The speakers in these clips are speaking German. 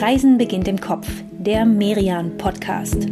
Reisen beginnt im Kopf, der Merian Podcast.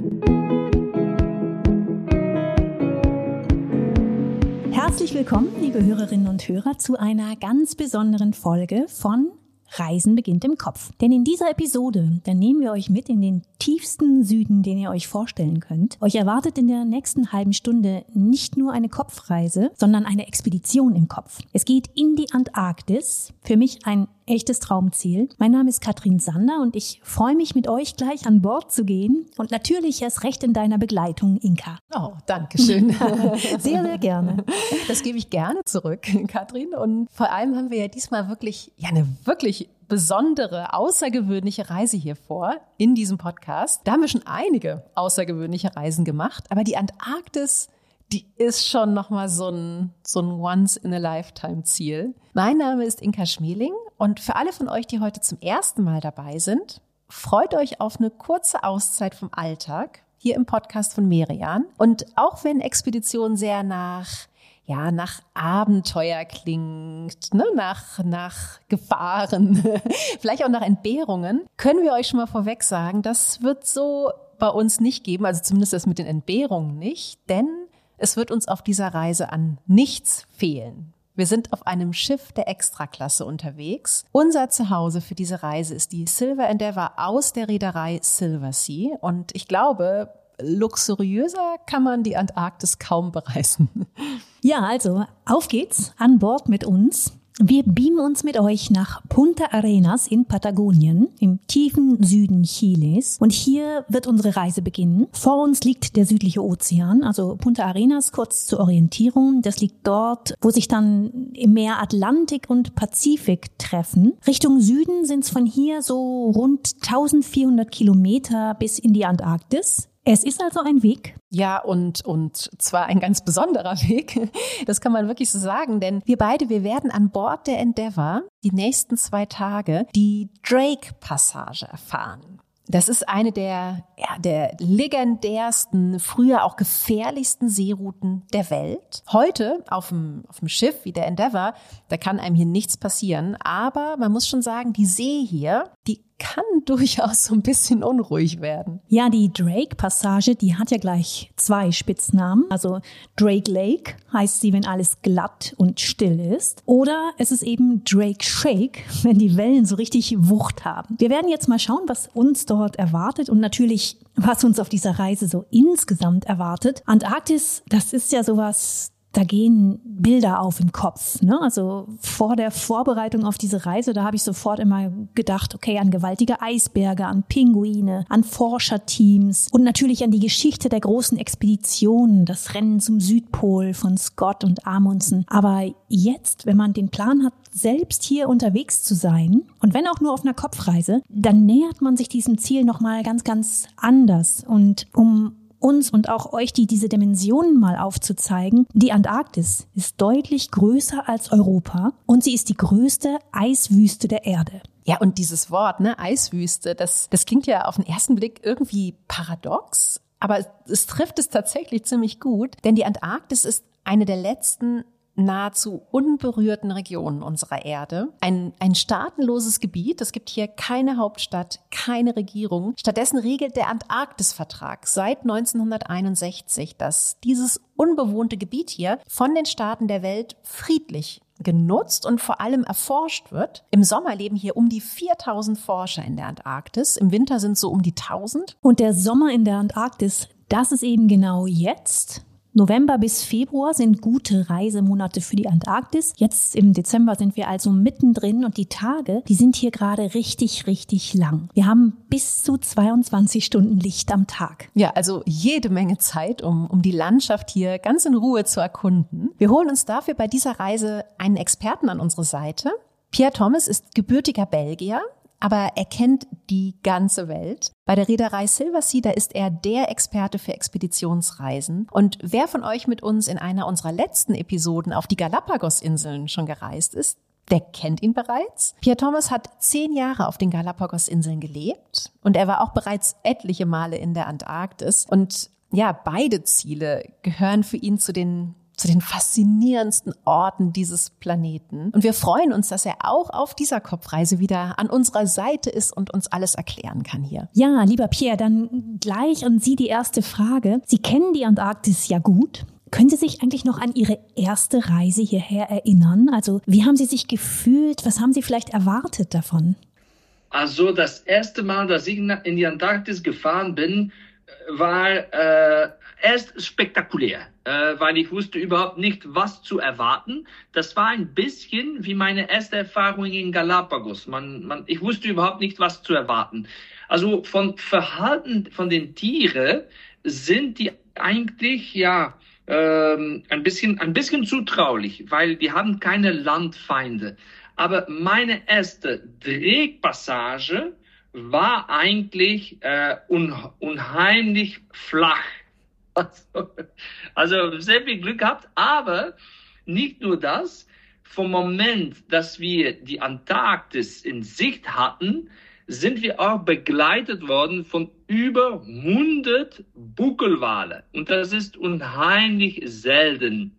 Herzlich willkommen, liebe Hörerinnen und Hörer, zu einer ganz besonderen Folge von Reisen beginnt im Kopf. Denn in dieser Episode, da nehmen wir euch mit in den tiefsten Süden, den ihr euch vorstellen könnt. Euch erwartet in der nächsten halben Stunde nicht nur eine Kopfreise, sondern eine Expedition im Kopf. Es geht in die Antarktis. Für mich ein echtes Traumziel. Mein Name ist Katrin Sander und ich freue mich mit euch gleich an Bord zu gehen und natürlich erst recht in deiner Begleitung, Inka. Oh, danke schön. sehr, sehr gerne. Das gebe ich gerne zurück, Katrin. Und vor allem haben wir ja diesmal wirklich, ja, eine wirklich besondere, außergewöhnliche Reise hier vor in diesem Podcast. Da haben wir schon einige außergewöhnliche Reisen gemacht, aber die Antarktis die ist schon nochmal so ein, so ein Once-in-a-Lifetime-Ziel. Mein Name ist Inka Schmeling und für alle von euch, die heute zum ersten Mal dabei sind, freut euch auf eine kurze Auszeit vom Alltag hier im Podcast von Merian. Und auch wenn Expedition sehr nach ja, nach Abenteuer klingt, ne, nach, nach Gefahren, vielleicht auch nach Entbehrungen, können wir euch schon mal vorweg sagen, das wird so bei uns nicht geben, also zumindest das mit den Entbehrungen nicht, denn es wird uns auf dieser Reise an nichts fehlen. Wir sind auf einem Schiff der Extraklasse unterwegs. Unser Zuhause für diese Reise ist die Silver Endeavour aus der Reederei Silver Sea. Und ich glaube, luxuriöser kann man die Antarktis kaum bereisen. Ja, also auf geht's an Bord mit uns. Wir beamen uns mit euch nach Punta Arenas in Patagonien im tiefen Süden Chiles und hier wird unsere Reise beginnen. Vor uns liegt der südliche Ozean, also Punta Arenas kurz zur Orientierung. Das liegt dort, wo sich dann im Meer Atlantik und Pazifik treffen. Richtung Süden sind es von hier so rund 1400 Kilometer bis in die Antarktis. Es ist also ein Weg. Ja, und, und zwar ein ganz besonderer Weg. Das kann man wirklich so sagen, denn wir beide, wir werden an Bord der Endeavour die nächsten zwei Tage die Drake-Passage erfahren. Das ist eine der, ja, der legendärsten, früher auch gefährlichsten Seerouten der Welt. Heute auf dem, auf dem Schiff wie der Endeavour, da kann einem hier nichts passieren. Aber man muss schon sagen, die See hier, die kann durchaus so ein bisschen unruhig werden. Ja, die Drake-Passage, die hat ja gleich zwei Spitznamen. Also Drake Lake heißt sie, wenn alles glatt und still ist. Oder es ist eben Drake Shake, wenn die Wellen so richtig Wucht haben. Wir werden jetzt mal schauen, was uns dort erwartet und natürlich, was uns auf dieser Reise so insgesamt erwartet. Antarktis, das ist ja sowas, da gehen Bilder auf im Kopf. Ne? Also vor der Vorbereitung auf diese Reise, da habe ich sofort immer gedacht, okay, an gewaltige Eisberge, an Pinguine, an Forscherteams und natürlich an die Geschichte der großen Expeditionen, das Rennen zum Südpol von Scott und Amundsen. Aber jetzt, wenn man den Plan hat, selbst hier unterwegs zu sein und wenn auch nur auf einer Kopfreise, dann nähert man sich diesem Ziel nochmal ganz, ganz anders. Und um uns und auch euch die diese Dimensionen mal aufzuzeigen. Die Antarktis ist deutlich größer als Europa und sie ist die größte Eiswüste der Erde. Ja, und dieses Wort, ne, Eiswüste, das, das klingt ja auf den ersten Blick irgendwie paradox, aber es, es trifft es tatsächlich ziemlich gut, denn die Antarktis ist eine der letzten nahezu unberührten Regionen unserer Erde. Ein, ein staatenloses Gebiet. Es gibt hier keine Hauptstadt, keine Regierung. Stattdessen regelt der Antarktisvertrag seit 1961, dass dieses unbewohnte Gebiet hier von den Staaten der Welt friedlich genutzt und vor allem erforscht wird. Im Sommer leben hier um die 4000 Forscher in der Antarktis. Im Winter sind so um die 1000. Und der Sommer in der Antarktis, das ist eben genau jetzt. November bis Februar sind gute Reisemonate für die Antarktis. Jetzt im Dezember sind wir also mittendrin und die Tage, die sind hier gerade richtig, richtig lang. Wir haben bis zu 22 Stunden Licht am Tag. Ja, also jede Menge Zeit, um, um die Landschaft hier ganz in Ruhe zu erkunden. Wir holen uns dafür bei dieser Reise einen Experten an unsere Seite. Pierre Thomas ist gebürtiger Belgier, aber er kennt die ganze Welt. Bei der Reederei Silversea, da ist er der Experte für Expeditionsreisen. Und wer von euch mit uns in einer unserer letzten Episoden auf die Galapagos-Inseln schon gereist ist, der kennt ihn bereits. Pierre Thomas hat zehn Jahre auf den Galapagos-Inseln gelebt und er war auch bereits etliche Male in der Antarktis. Und ja, beide Ziele gehören für ihn zu den zu den faszinierendsten Orten dieses Planeten. Und wir freuen uns, dass er auch auf dieser Kopfreise wieder an unserer Seite ist und uns alles erklären kann hier. Ja, lieber Pierre, dann gleich an Sie die erste Frage. Sie kennen die Antarktis ja gut. Können Sie sich eigentlich noch an Ihre erste Reise hierher erinnern? Also wie haben Sie sich gefühlt? Was haben Sie vielleicht erwartet davon? Also das erste Mal, dass ich in die Antarktis gefahren bin, war äh, erst spektakulär, äh, weil ich wusste überhaupt nicht, was zu erwarten. Das war ein bisschen wie meine erste Erfahrung in Galapagos. Man, man, ich wusste überhaupt nicht, was zu erwarten. Also von Verhalten von den Tieren sind die eigentlich ja ähm, ein bisschen ein bisschen zutraulich, weil die haben keine Landfeinde. Aber meine erste Drehpassage war eigentlich äh, un unheimlich flach. Also, also sehr viel Glück gehabt, aber nicht nur das. Vom Moment, dass wir die Antarktis in Sicht hatten, sind wir auch begleitet worden von über 100 Buckelwale. Und das ist unheimlich selten.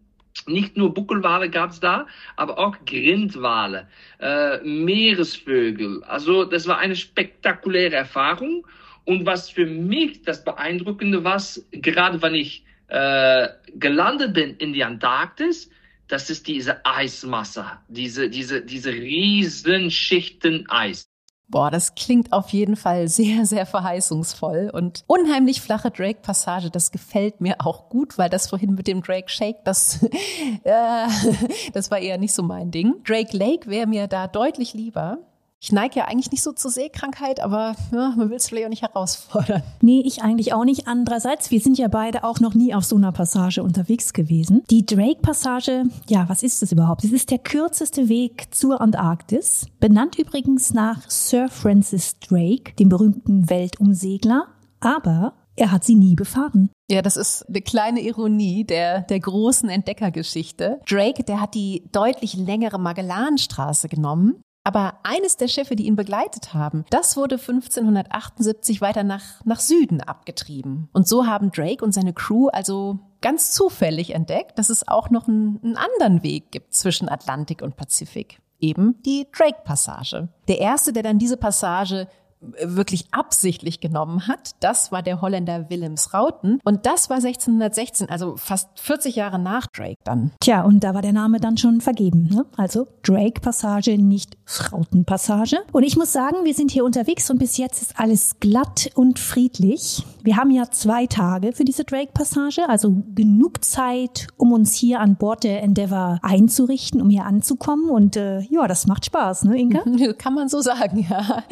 Nicht nur Buckelwale gab es da, aber auch Grindwale, äh, Meeresvögel. Also das war eine spektakuläre Erfahrung. Und was für mich das Beeindruckende war, gerade wenn ich äh, gelandet bin in die Antarktis, das ist diese Eismasse, diese, diese, diese riesen Schichten Eis. Boah, das klingt auf jeden Fall sehr, sehr verheißungsvoll und unheimlich flache Drake-Passage. Das gefällt mir auch gut, weil das vorhin mit dem Drake Shake, das, äh, das war eher nicht so mein Ding. Drake Lake wäre mir da deutlich lieber. Ich neige ja eigentlich nicht so zur Seekrankheit, aber ja, man will es vielleicht auch nicht herausfordern. Nee, ich eigentlich auch nicht. Andererseits, wir sind ja beide auch noch nie auf so einer Passage unterwegs gewesen. Die Drake-Passage, ja, was ist das überhaupt? Es ist der kürzeste Weg zur Antarktis, benannt übrigens nach Sir Francis Drake, dem berühmten Weltumsegler. Aber er hat sie nie befahren. Ja, das ist eine kleine Ironie der, der großen Entdeckergeschichte. Drake, der hat die deutlich längere Magellanstraße genommen aber eines der Schiffe, die ihn begleitet haben, das wurde 1578 weiter nach, nach Süden abgetrieben. Und so haben Drake und seine Crew also ganz zufällig entdeckt, dass es auch noch einen, einen anderen Weg gibt zwischen Atlantik und Pazifik. Eben die Drake-Passage. Der erste, der dann diese Passage wirklich absichtlich genommen hat. Das war der Holländer Willems Rauten. Und das war 1616, also fast 40 Jahre nach Drake dann. Tja, und da war der Name dann schon vergeben. Ne? Also Drake-Passage, nicht Rauten-Passage. Und ich muss sagen, wir sind hier unterwegs und bis jetzt ist alles glatt und friedlich. Wir haben ja zwei Tage für diese Drake-Passage, also genug Zeit, um uns hier an Bord der Endeavour einzurichten, um hier anzukommen. Und äh, ja, das macht Spaß, ne, Inga? Kann man so sagen, ja.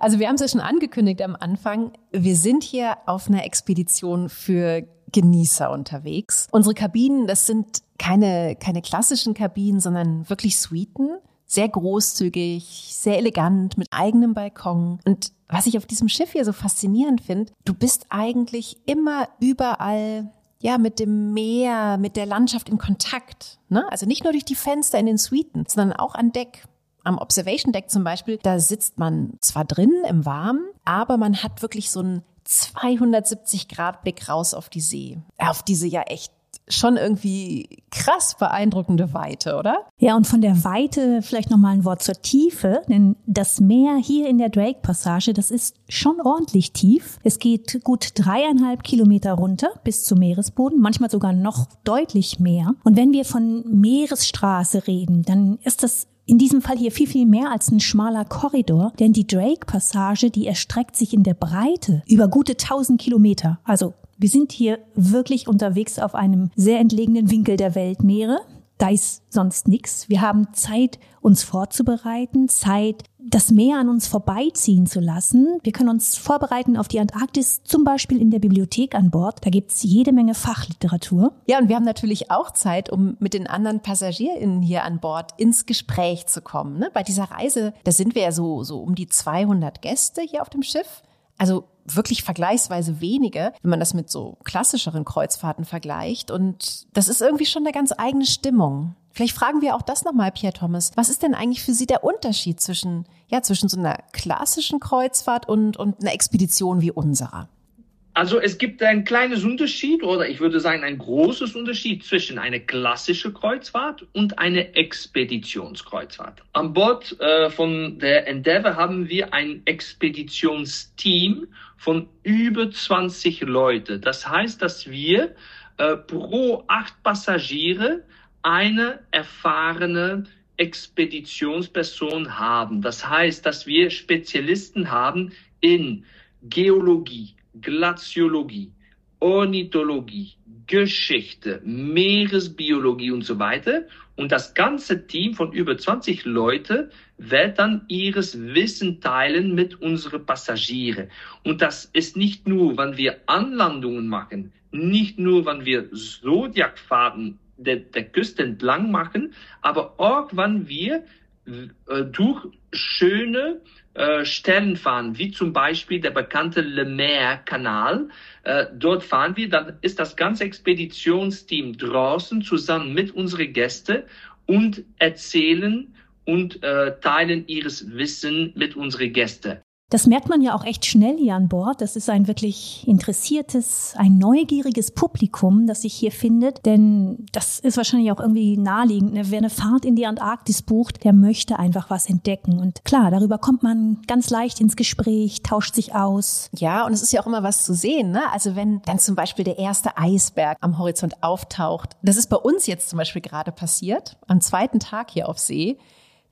Also wir haben es ja schon angekündigt am Anfang. Wir sind hier auf einer Expedition für Genießer unterwegs. Unsere Kabinen, das sind keine, keine klassischen Kabinen, sondern wirklich Suiten sehr großzügig, sehr elegant, mit eigenem Balkon. Und was ich auf diesem Schiff hier so faszinierend finde, du bist eigentlich immer überall ja, mit dem Meer, mit der Landschaft in Kontakt. Ne? Also nicht nur durch die Fenster in den Suiten, sondern auch an Deck. Am Observation Deck zum Beispiel, da sitzt man zwar drin im Warmen, aber man hat wirklich so einen 270 Grad Blick raus auf die See. Auf diese ja echt schon irgendwie krass beeindruckende Weite, oder? Ja, und von der Weite vielleicht noch mal ein Wort zur Tiefe, denn das Meer hier in der Drake Passage, das ist schon ordentlich tief. Es geht gut dreieinhalb Kilometer runter bis zum Meeresboden, manchmal sogar noch deutlich mehr. Und wenn wir von Meeresstraße reden, dann ist das in diesem Fall hier viel, viel mehr als ein schmaler Korridor, denn die Drake-Passage, die erstreckt sich in der Breite über gute 1000 Kilometer. Also wir sind hier wirklich unterwegs auf einem sehr entlegenen Winkel der Weltmeere. Da ist sonst nichts. Wir haben Zeit, uns vorzubereiten, Zeit, das Meer an uns vorbeiziehen zu lassen. Wir können uns vorbereiten auf die Antarktis, zum Beispiel in der Bibliothek an Bord. Da gibt's jede Menge Fachliteratur. Ja, und wir haben natürlich auch Zeit, um mit den anderen PassagierInnen hier an Bord ins Gespräch zu kommen. Ne? Bei dieser Reise, da sind wir ja so, so um die 200 Gäste hier auf dem Schiff. Also wirklich vergleichsweise wenige, wenn man das mit so klassischeren Kreuzfahrten vergleicht. Und das ist irgendwie schon eine ganz eigene Stimmung. Vielleicht fragen wir auch das nochmal, Pierre Thomas. Was ist denn eigentlich für Sie der Unterschied zwischen, ja, zwischen so einer klassischen Kreuzfahrt und, und einer Expedition wie unserer? Also es gibt ein kleines Unterschied oder ich würde sagen ein großes Unterschied zwischen einer klassischen Kreuzfahrt und einer Expeditionskreuzfahrt. An Bord äh, von der Endeavour haben wir ein Expeditionsteam von über 20 Leute. Das heißt, dass wir äh, pro acht Passagiere eine erfahrene Expeditionsperson haben. Das heißt, dass wir Spezialisten haben in Geologie, Glaziologie, Ornithologie, Geschichte, Meeresbiologie und so weiter. Und das ganze Team von über 20 Leute wird dann ihres Wissen teilen mit unseren Passagieren. Und das ist nicht nur, wenn wir Anlandungen machen, nicht nur, wenn wir Zodiacfahrten der, der Küste entlang machen, aber auch, wenn wir äh, durch schöne äh, Stellen fahren, wie zum Beispiel der bekannte Le Maire-Kanal. Äh, dort fahren wir, dann ist das ganze Expeditionsteam draußen zusammen mit unseren Gästen und erzählen und äh, teilen ihres Wissen mit unseren Gästen. Das merkt man ja auch echt schnell hier an Bord. Das ist ein wirklich interessiertes, ein neugieriges Publikum, das sich hier findet. Denn das ist wahrscheinlich auch irgendwie naheliegend. Ne? Wer eine Fahrt in die Antarktis bucht, der möchte einfach was entdecken. Und klar, darüber kommt man ganz leicht ins Gespräch, tauscht sich aus. Ja, und es ist ja auch immer was zu sehen. Ne? Also wenn dann zum Beispiel der erste Eisberg am Horizont auftaucht. Das ist bei uns jetzt zum Beispiel gerade passiert, am zweiten Tag hier auf See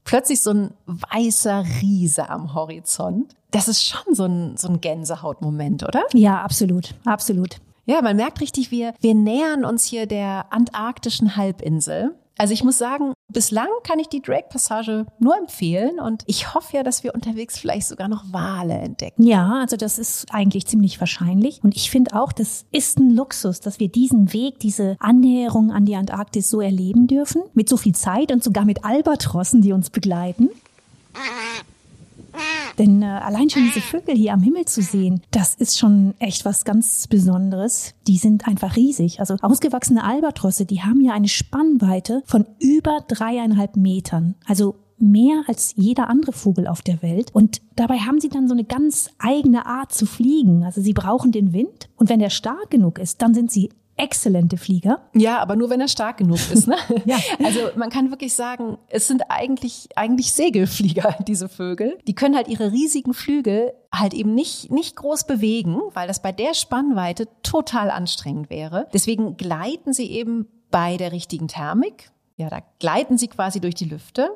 plötzlich so ein weißer Riese am Horizont. Das ist schon so ein, so ein Gänsehautmoment, oder? Ja, absolut, absolut. Ja, man merkt richtig, wir, wir nähern uns hier der antarktischen Halbinsel. Also ich muss sagen, bislang kann ich die Drake-Passage nur empfehlen und ich hoffe ja, dass wir unterwegs vielleicht sogar noch Wale entdecken. Ja, also das ist eigentlich ziemlich wahrscheinlich. Und ich finde auch, das ist ein Luxus, dass wir diesen Weg, diese Annäherung an die Antarktis so erleben dürfen. Mit so viel Zeit und sogar mit Albatrossen, die uns begleiten. Denn äh, allein schon diese Vögel hier am Himmel zu sehen, das ist schon echt was ganz Besonderes. Die sind einfach riesig. Also ausgewachsene Albatrosse, die haben ja eine Spannweite von über dreieinhalb Metern. Also mehr als jeder andere Vogel auf der Welt. Und dabei haben sie dann so eine ganz eigene Art zu fliegen. Also sie brauchen den Wind. Und wenn der stark genug ist, dann sind sie exzellente Flieger. Ja, aber nur wenn er stark genug ist. Ne? ja. Also man kann wirklich sagen, es sind eigentlich eigentlich Segelflieger diese Vögel. Die können halt ihre riesigen Flügel halt eben nicht nicht groß bewegen, weil das bei der Spannweite total anstrengend wäre. Deswegen gleiten sie eben bei der richtigen Thermik. Ja, da gleiten sie quasi durch die Lüfte.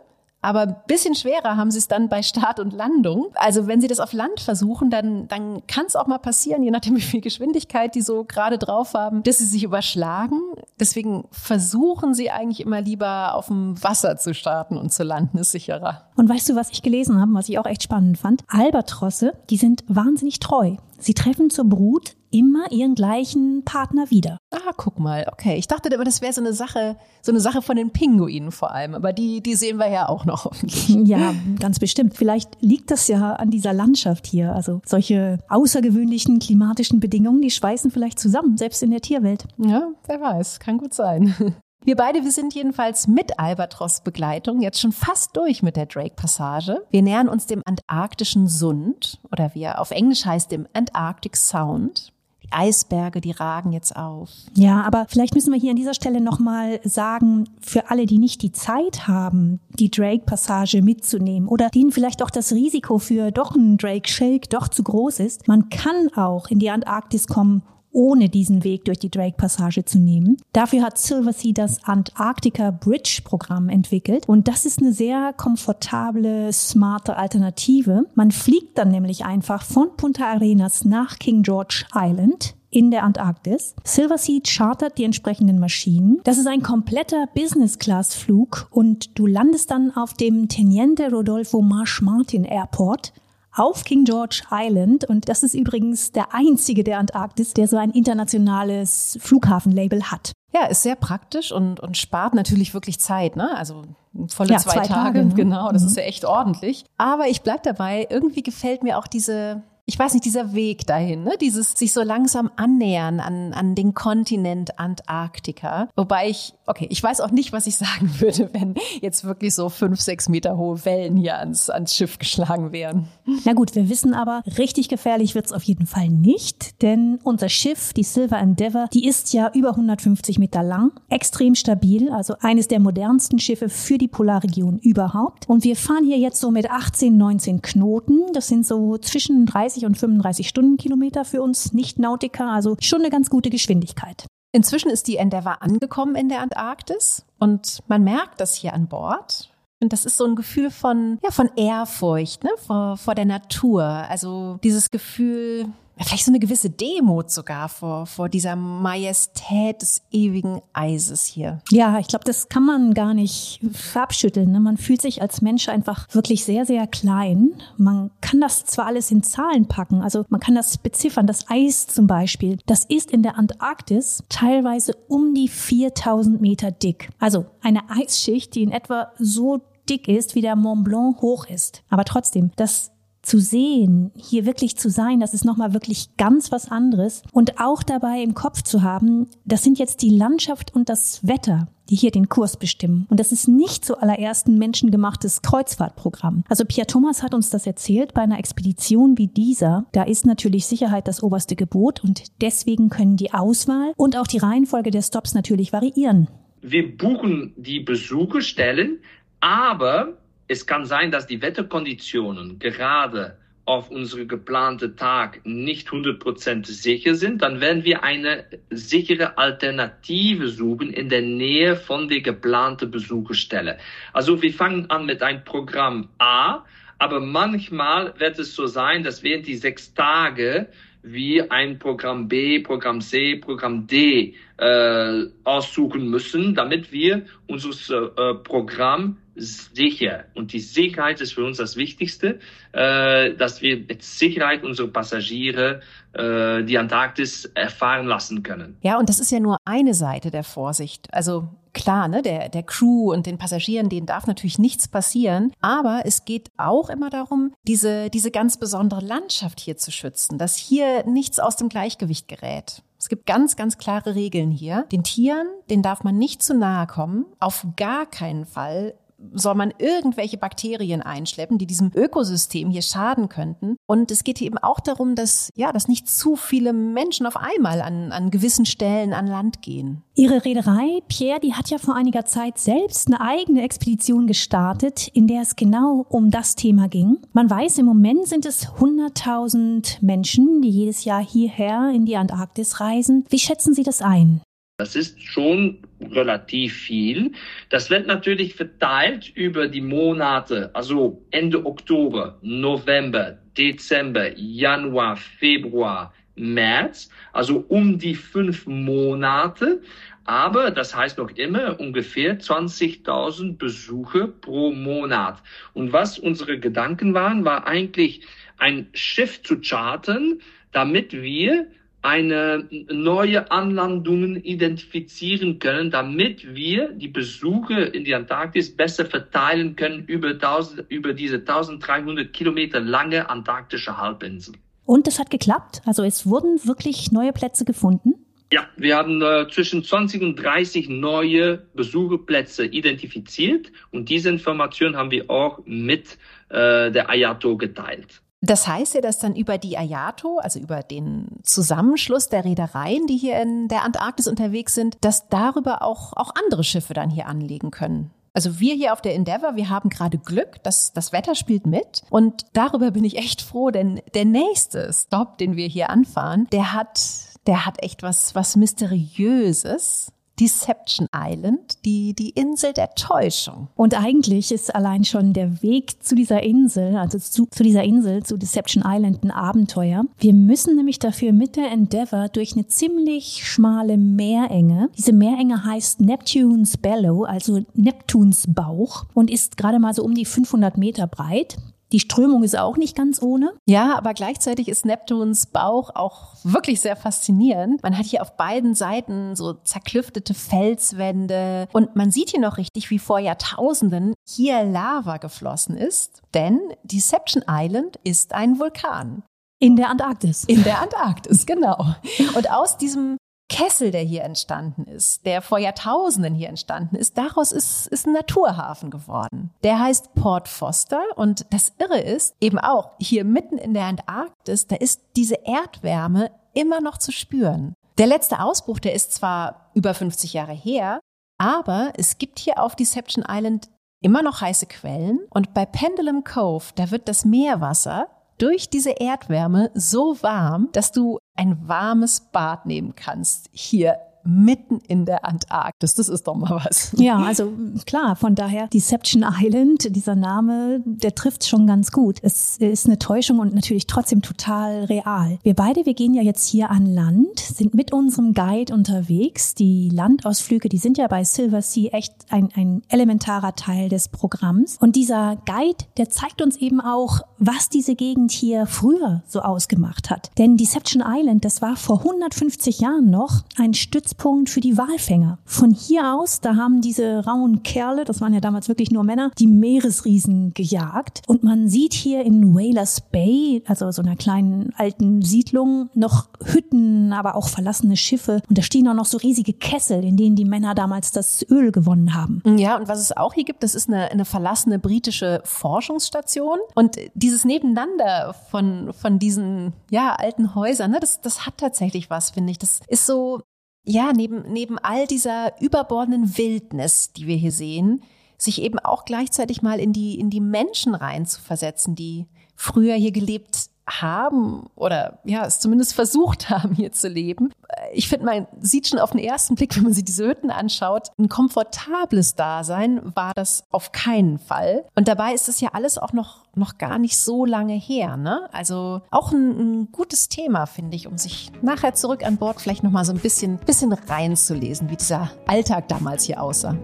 Aber ein bisschen schwerer haben sie es dann bei Start und Landung. Also wenn sie das auf Land versuchen, dann, dann kann es auch mal passieren, je nachdem wie viel Geschwindigkeit die so gerade drauf haben, dass sie sich überschlagen. Deswegen versuchen sie eigentlich immer lieber auf dem Wasser zu starten und zu landen, ist sicherer. Und weißt du, was ich gelesen habe, was ich auch echt spannend fand? Albatrosse, die sind wahnsinnig treu. Sie treffen zur Brut immer ihren gleichen Partner wieder. Ah, guck mal, okay. Ich dachte immer, das wäre so eine Sache, so eine Sache von den Pinguinen vor allem, aber die, die sehen wir ja auch noch. ja, ganz bestimmt. Vielleicht liegt das ja an dieser Landschaft hier. Also solche außergewöhnlichen klimatischen Bedingungen, die schweißen vielleicht zusammen, selbst in der Tierwelt. Ja, wer weiß, kann gut sein. Wir beide, wir sind jedenfalls mit Albatros-Begleitung jetzt schon fast durch mit der Drake-Passage. Wir nähern uns dem antarktischen Sund oder wie er auf Englisch heißt, dem Antarctic Sound. Eisberge, die ragen jetzt auf. Ja, aber vielleicht müssen wir hier an dieser Stelle nochmal sagen, für alle, die nicht die Zeit haben, die Drake-Passage mitzunehmen oder denen vielleicht auch das Risiko für doch einen Drake-Shake doch zu groß ist, man kann auch in die Antarktis kommen ohne diesen Weg durch die Drake-Passage zu nehmen. Dafür hat Silversea das Antarctica Bridge Programm entwickelt und das ist eine sehr komfortable, smarte Alternative. Man fliegt dann nämlich einfach von Punta Arenas nach King George Island in der Antarktis. Silversea chartert die entsprechenden Maschinen. Das ist ein kompletter Business-Class-Flug und du landest dann auf dem Teniente Rodolfo Marsh Martin Airport auf King George Island. Und das ist übrigens der einzige der Antarktis, der so ein internationales Flughafenlabel hat. Ja, ist sehr praktisch und, und spart natürlich wirklich Zeit, ne? Also volle ja, zwei, zwei, Tage, Tage ne? genau, das mhm. ist ja echt ordentlich. Aber ich bleib dabei, irgendwie gefällt mir auch diese ich weiß nicht, dieser Weg dahin, ne? dieses sich so langsam annähern an, an den Kontinent Antarktika. Wobei ich, okay, ich weiß auch nicht, was ich sagen würde, wenn jetzt wirklich so fünf, sechs Meter hohe Wellen hier ans, ans Schiff geschlagen wären. Na gut, wir wissen aber, richtig gefährlich wird's auf jeden Fall nicht, denn unser Schiff, die Silver Endeavour, die ist ja über 150 Meter lang, extrem stabil, also eines der modernsten Schiffe für die Polarregion überhaupt. Und wir fahren hier jetzt so mit 18, 19 Knoten. Das sind so zwischen 30 und 35 Stundenkilometer für uns Nicht-Nautiker, also schon eine ganz gute Geschwindigkeit. Inzwischen ist die Endeavour angekommen in der Antarktis und man merkt das hier an Bord. Und das ist so ein Gefühl von, ja, von Ehrfurcht, ne, vor, vor der Natur. Also dieses Gefühl, vielleicht so eine gewisse Demut sogar vor, vor dieser Majestät des ewigen Eises hier. Ja, ich glaube, das kann man gar nicht abschütteln. Ne? Man fühlt sich als Mensch einfach wirklich sehr, sehr klein. Man kann das zwar alles in Zahlen packen, also man kann das beziffern. Das Eis zum Beispiel, das ist in der Antarktis teilweise um die 4000 Meter dick. Also eine Eisschicht, die in etwa so dick ist, wie der Mont Blanc hoch ist. Aber trotzdem, das zu sehen, hier wirklich zu sein, das ist nochmal wirklich ganz was anderes. Und auch dabei im Kopf zu haben, das sind jetzt die Landschaft und das Wetter, die hier den Kurs bestimmen. Und das ist nicht zuallererst ein menschengemachtes Kreuzfahrtprogramm. Also Pierre Thomas hat uns das erzählt, bei einer Expedition wie dieser, da ist natürlich Sicherheit das oberste Gebot und deswegen können die Auswahl und auch die Reihenfolge der Stops natürlich variieren. Wir buchen die Besucherstellen, aber es kann sein, dass die Wetterkonditionen gerade auf unsere geplante Tag nicht 100% sicher sind, dann werden wir eine sichere Alternative suchen in der Nähe von der geplanten Besucherstelle. Also wir fangen an mit einem Programm A, aber manchmal wird es so sein, dass während die sechs Tage wie ein Programm B, Programm C, Programm D äh, aussuchen müssen, damit wir unser äh, Programm sicher. Und die Sicherheit ist für uns das Wichtigste, äh, dass wir mit Sicherheit unsere Passagiere äh, die Antarktis erfahren lassen können. Ja, und das ist ja nur eine Seite der Vorsicht. Also klar, ne, der, der Crew und den Passagieren, denen darf natürlich nichts passieren. Aber es geht auch immer darum, diese, diese ganz besondere Landschaft hier zu schützen, dass hier nichts aus dem Gleichgewicht gerät. Es gibt ganz, ganz klare Regeln hier. Den Tieren, denen darf man nicht zu nahe kommen. Auf gar keinen Fall soll man irgendwelche Bakterien einschleppen, die diesem Ökosystem hier schaden könnten. Und es geht eben auch darum, dass, ja, dass nicht zu viele Menschen auf einmal an, an gewissen Stellen an Land gehen. Ihre Reederei, Pierre, die hat ja vor einiger Zeit selbst eine eigene Expedition gestartet, in der es genau um das Thema ging. Man weiß, im Moment sind es 100.000 Menschen, die jedes Jahr hierher in die Antarktis reisen. Wie schätzen Sie das ein? Das ist schon relativ viel. Das wird natürlich verteilt über die Monate, also Ende Oktober, November, Dezember, Januar, Februar, März, also um die fünf Monate. Aber das heißt noch immer ungefähr 20.000 Besuche pro Monat. Und was unsere Gedanken waren, war eigentlich ein Schiff zu chartern, damit wir eine neue Anlandungen identifizieren können, damit wir die Besuche in die Antarktis besser verteilen können über, 1000, über diese 1300 Kilometer lange antarktische Halbinsel. Und es hat geklappt? Also es wurden wirklich neue Plätze gefunden? Ja, wir haben äh, zwischen 20 und 30 neue Besucherplätze identifiziert und diese Information haben wir auch mit äh, der Ayato geteilt. Das heißt ja, dass dann über die Ayato, also über den Zusammenschluss der Reedereien, die hier in der Antarktis unterwegs sind, dass darüber auch, auch andere Schiffe dann hier anlegen können. Also wir hier auf der Endeavour, wir haben gerade Glück, dass das Wetter spielt mit und darüber bin ich echt froh, denn der nächste Stop, den wir hier anfahren, der hat der hat echt was was mysteriöses Deception Island, die, die Insel der Täuschung. Und eigentlich ist allein schon der Weg zu dieser Insel, also zu, zu dieser Insel, zu Deception Island, ein Abenteuer. Wir müssen nämlich dafür mit der Endeavour durch eine ziemlich schmale Meerenge. Diese Meerenge heißt Neptune's Bellow, also Neptuns Bauch und ist gerade mal so um die 500 Meter breit. Die Strömung ist auch nicht ganz ohne. Ja, aber gleichzeitig ist Neptuns Bauch auch wirklich sehr faszinierend. Man hat hier auf beiden Seiten so zerklüftete Felswände und man sieht hier noch richtig, wie vor Jahrtausenden hier Lava geflossen ist. Denn Deception Island ist ein Vulkan. In der Antarktis. In der Antarktis, genau. Und aus diesem Kessel, der hier entstanden ist, der vor Jahrtausenden hier entstanden ist, daraus ist, ist ein Naturhafen geworden. Der heißt Port Foster und das Irre ist eben auch hier mitten in der Antarktis, da ist diese Erdwärme immer noch zu spüren. Der letzte Ausbruch, der ist zwar über 50 Jahre her, aber es gibt hier auf Deception Island immer noch heiße Quellen und bei Pendulum Cove, da wird das Meerwasser durch diese Erdwärme so warm, dass du ein warmes Bad nehmen kannst hier mitten in der Antarktis. Das ist doch mal was. Ja, also klar, von daher Deception Island, dieser Name, der trifft schon ganz gut. Es ist eine Täuschung und natürlich trotzdem total real. Wir beide, wir gehen ja jetzt hier an Land, sind mit unserem Guide unterwegs. Die Landausflüge, die sind ja bei Silver Sea echt ein, ein elementarer Teil des Programms. Und dieser Guide, der zeigt uns eben auch, was diese Gegend hier früher so ausgemacht hat. Denn Deception Island, das war vor 150 Jahren noch ein Stütz Stützpunkt für die Walfänger. Von hier aus, da haben diese rauen Kerle, das waren ja damals wirklich nur Männer, die Meeresriesen gejagt. Und man sieht hier in Whalers Bay, also so einer kleinen alten Siedlung, noch Hütten, aber auch verlassene Schiffe. Und da stehen auch noch so riesige Kessel, in denen die Männer damals das Öl gewonnen haben. Ja, und was es auch hier gibt, das ist eine, eine verlassene britische Forschungsstation. Und dieses Nebeneinander von, von diesen ja, alten Häusern, ne, das, das hat tatsächlich was, finde ich. Das ist so, ja, neben, neben all dieser überbordenden Wildnis, die wir hier sehen, sich eben auch gleichzeitig mal in die, in die Menschen rein zu versetzen, die früher hier gelebt haben oder ja, es zumindest versucht haben, hier zu leben. Ich finde, man sieht schon auf den ersten Blick, wenn man sich diese Hütten anschaut, ein komfortables Dasein war das auf keinen Fall. Und dabei ist das ja alles auch noch, noch gar nicht so lange her. Ne? Also auch ein, ein gutes Thema, finde ich, um sich nachher zurück an Bord vielleicht nochmal so ein bisschen, bisschen reinzulesen, wie dieser Alltag damals hier aussah.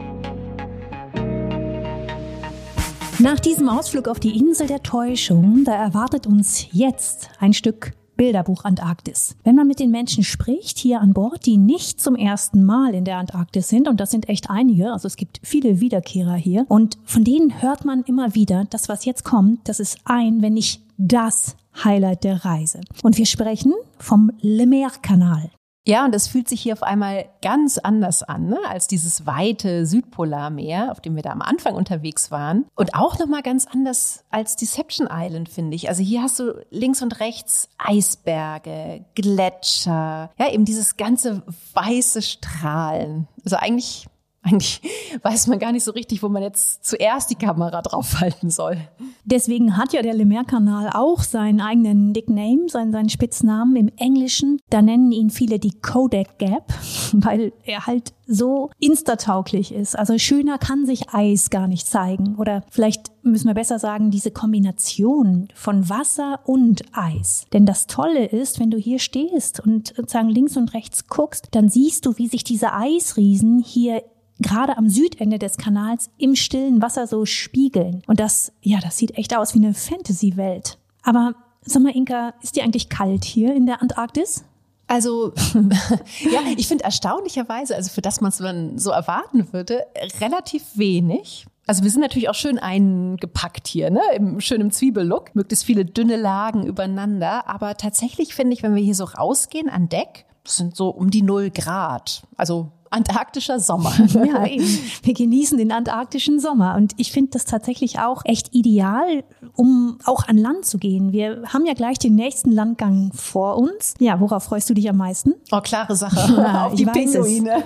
Nach diesem Ausflug auf die Insel der Täuschung, da erwartet uns jetzt ein Stück Bilderbuch Antarktis. Wenn man mit den Menschen spricht hier an Bord, die nicht zum ersten Mal in der Antarktis sind, und das sind echt einige, also es gibt viele Wiederkehrer hier, und von denen hört man immer wieder, das, was jetzt kommt, das ist ein, wenn nicht das Highlight der Reise. Und wir sprechen vom Le Mer-Kanal. Ja, und es fühlt sich hier auf einmal ganz anders an, ne, als dieses weite Südpolarmeer, auf dem wir da am Anfang unterwegs waren. Und auch nochmal ganz anders als Deception Island, finde ich. Also hier hast du links und rechts Eisberge, Gletscher, ja, eben dieses ganze weiße Strahlen. Also eigentlich eigentlich weiß man gar nicht so richtig, wo man jetzt zuerst die Kamera draufhalten soll. Deswegen hat ja der Le Mer-Kanal auch seinen eigenen Nickname, seinen, seinen Spitznamen im Englischen. Da nennen ihn viele die Kodak Gap, weil er halt so instatauglich ist. Also schöner kann sich Eis gar nicht zeigen. Oder vielleicht müssen wir besser sagen, diese Kombination von Wasser und Eis. Denn das Tolle ist, wenn du hier stehst und sozusagen links und rechts guckst, dann siehst du, wie sich diese Eisriesen hier gerade am Südende des Kanals im stillen Wasser so spiegeln. Und das, ja, das sieht echt aus wie eine Fantasy-Welt. Aber sag mal, Inka, ist dir eigentlich kalt hier in der Antarktis? Also, ja, ich finde erstaunlicherweise, also für das, was man so erwarten würde, relativ wenig. Also wir sind natürlich auch schön eingepackt hier, ne? Im schönen Zwiebellook. Möglichst viele dünne Lagen übereinander. Aber tatsächlich finde ich, wenn wir hier so rausgehen an Deck, das sind so um die null Grad. Also antarktischer Sommer. Ja, eben. Wir genießen den antarktischen Sommer. Und ich finde das tatsächlich auch echt ideal, um auch an Land zu gehen. Wir haben ja gleich den nächsten Landgang vor uns. Ja, worauf freust du dich am meisten? Oh, klare Sache. Ja, Auf die Pinguine.